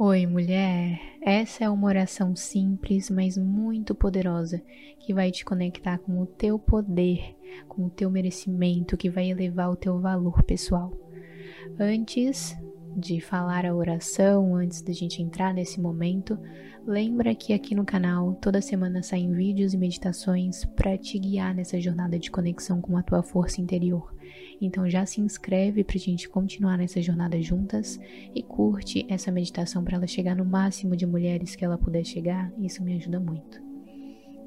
Oi, mulher! Essa é uma oração simples, mas muito poderosa, que vai te conectar com o teu poder, com o teu merecimento, que vai elevar o teu valor pessoal. Antes de falar a oração, antes da gente entrar nesse momento, lembra que aqui no canal toda semana saem vídeos e meditações para te guiar nessa jornada de conexão com a tua força interior. Então já se inscreve para a gente continuar nessa jornada juntas e curte essa meditação para ela chegar no máximo de mulheres que ela puder chegar. Isso me ajuda muito.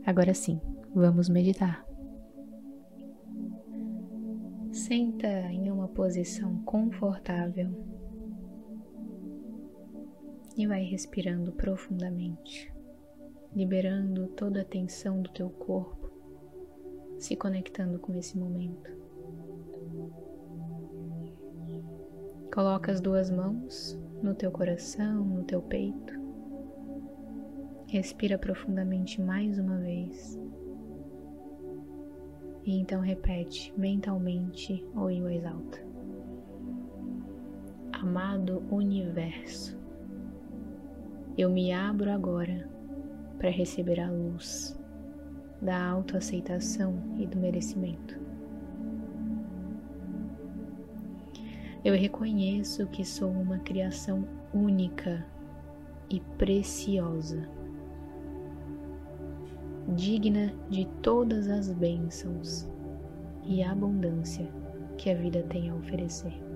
Agora sim, vamos meditar. Senta em uma posição confortável e vai respirando profundamente, liberando toda a tensão do teu corpo, se conectando com esse momento. Coloca as duas mãos no teu coração, no teu peito. Respira profundamente mais uma vez. E então repete mentalmente ou em voz alta. Amado Universo, eu me abro agora para receber a luz da autoaceitação e do merecimento. Eu reconheço que sou uma criação única e preciosa, digna de todas as bênçãos e abundância que a vida tem a oferecer.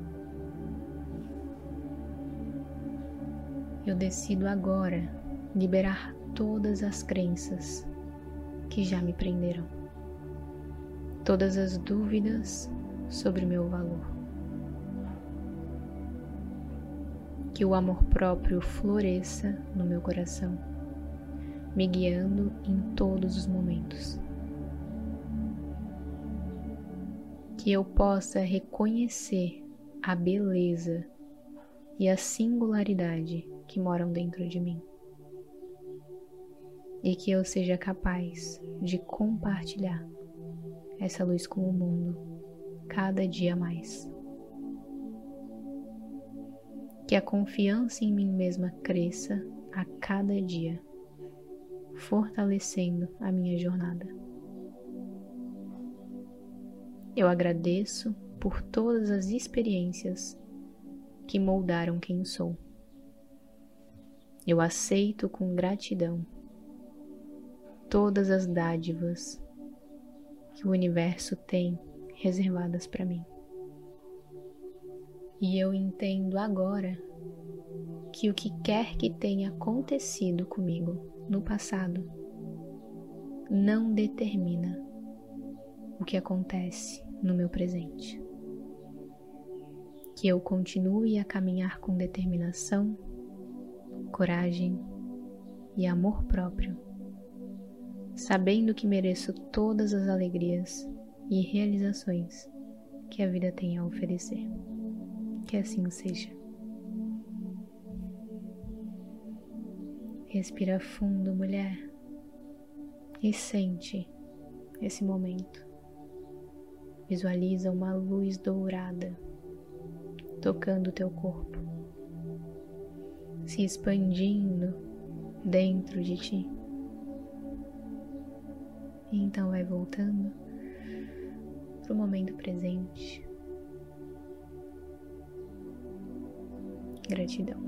Eu decido agora liberar todas as crenças que já me prenderam, todas as dúvidas sobre meu valor que o amor próprio floresça no meu coração, me guiando em todos os momentos. Que eu possa reconhecer a beleza e a singularidade que moram dentro de mim. E que eu seja capaz de compartilhar essa luz com o mundo cada dia mais que a confiança em mim mesma cresça a cada dia, fortalecendo a minha jornada. Eu agradeço por todas as experiências que moldaram quem sou. Eu aceito com gratidão todas as dádivas que o universo tem reservadas para mim. E eu entendo agora que o que quer que tenha acontecido comigo no passado não determina o que acontece no meu presente. Que eu continue a caminhar com determinação, coragem e amor próprio, sabendo que mereço todas as alegrias e realizações que a vida tem a oferecer. Que assim seja. Respira fundo, mulher, e sente esse momento. Visualiza uma luz dourada tocando o teu corpo, se expandindo dentro de ti. E então vai voltando para o momento presente. Gratidão.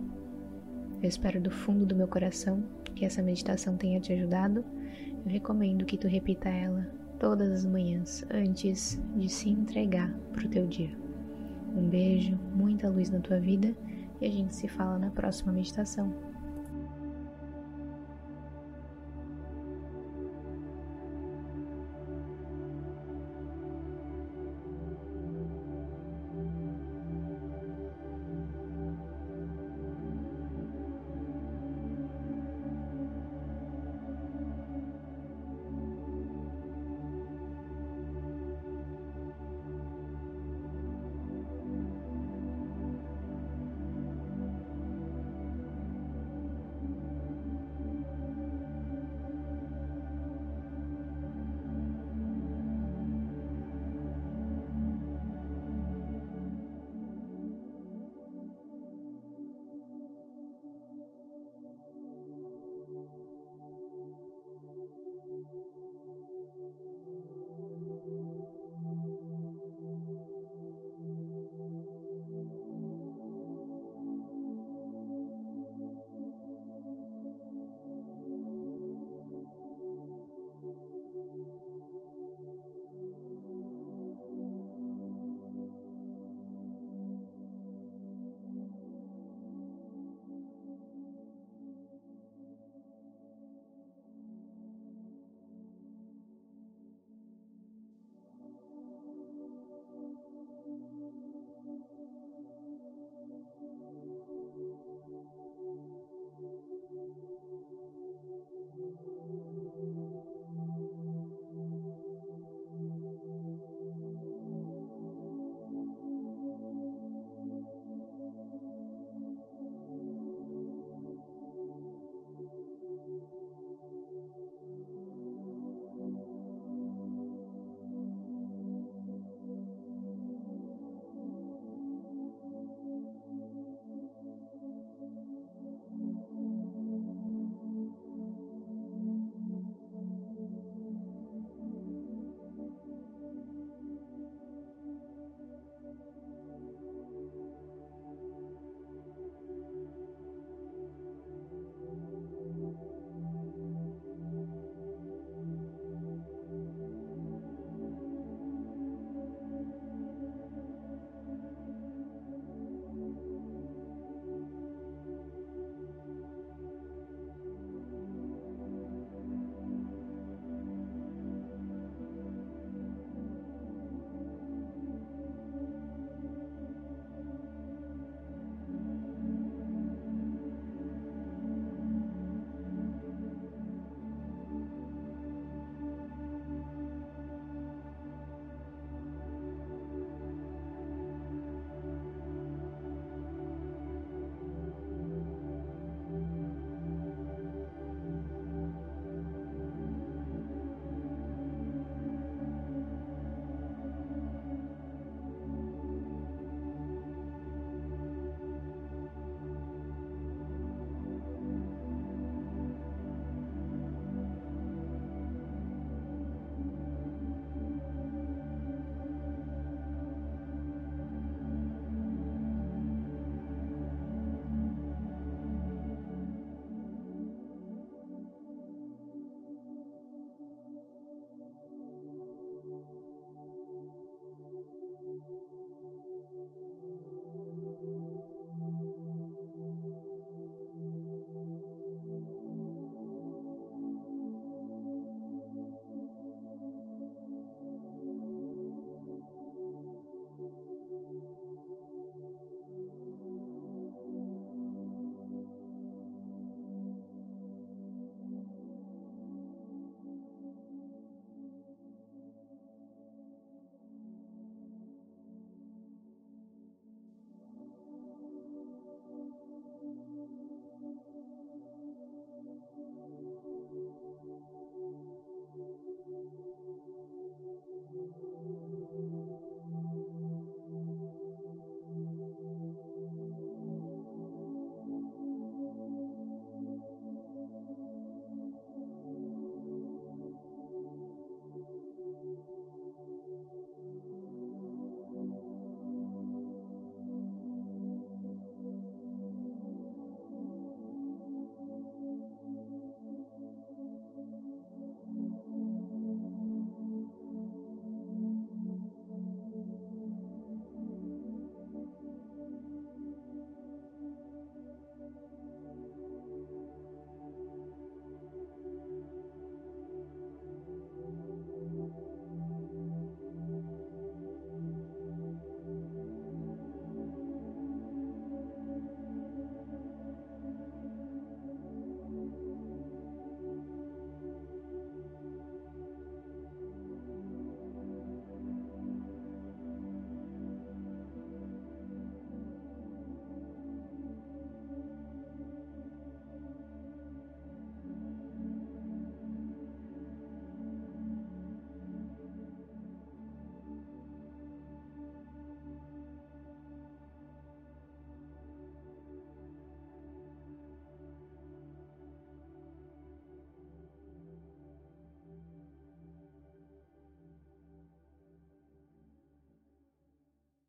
Eu espero do fundo do meu coração que essa meditação tenha te ajudado. Eu recomendo que tu repita ela todas as manhãs antes de se entregar para o teu dia. Um beijo, muita luz na tua vida e a gente se fala na próxima meditação.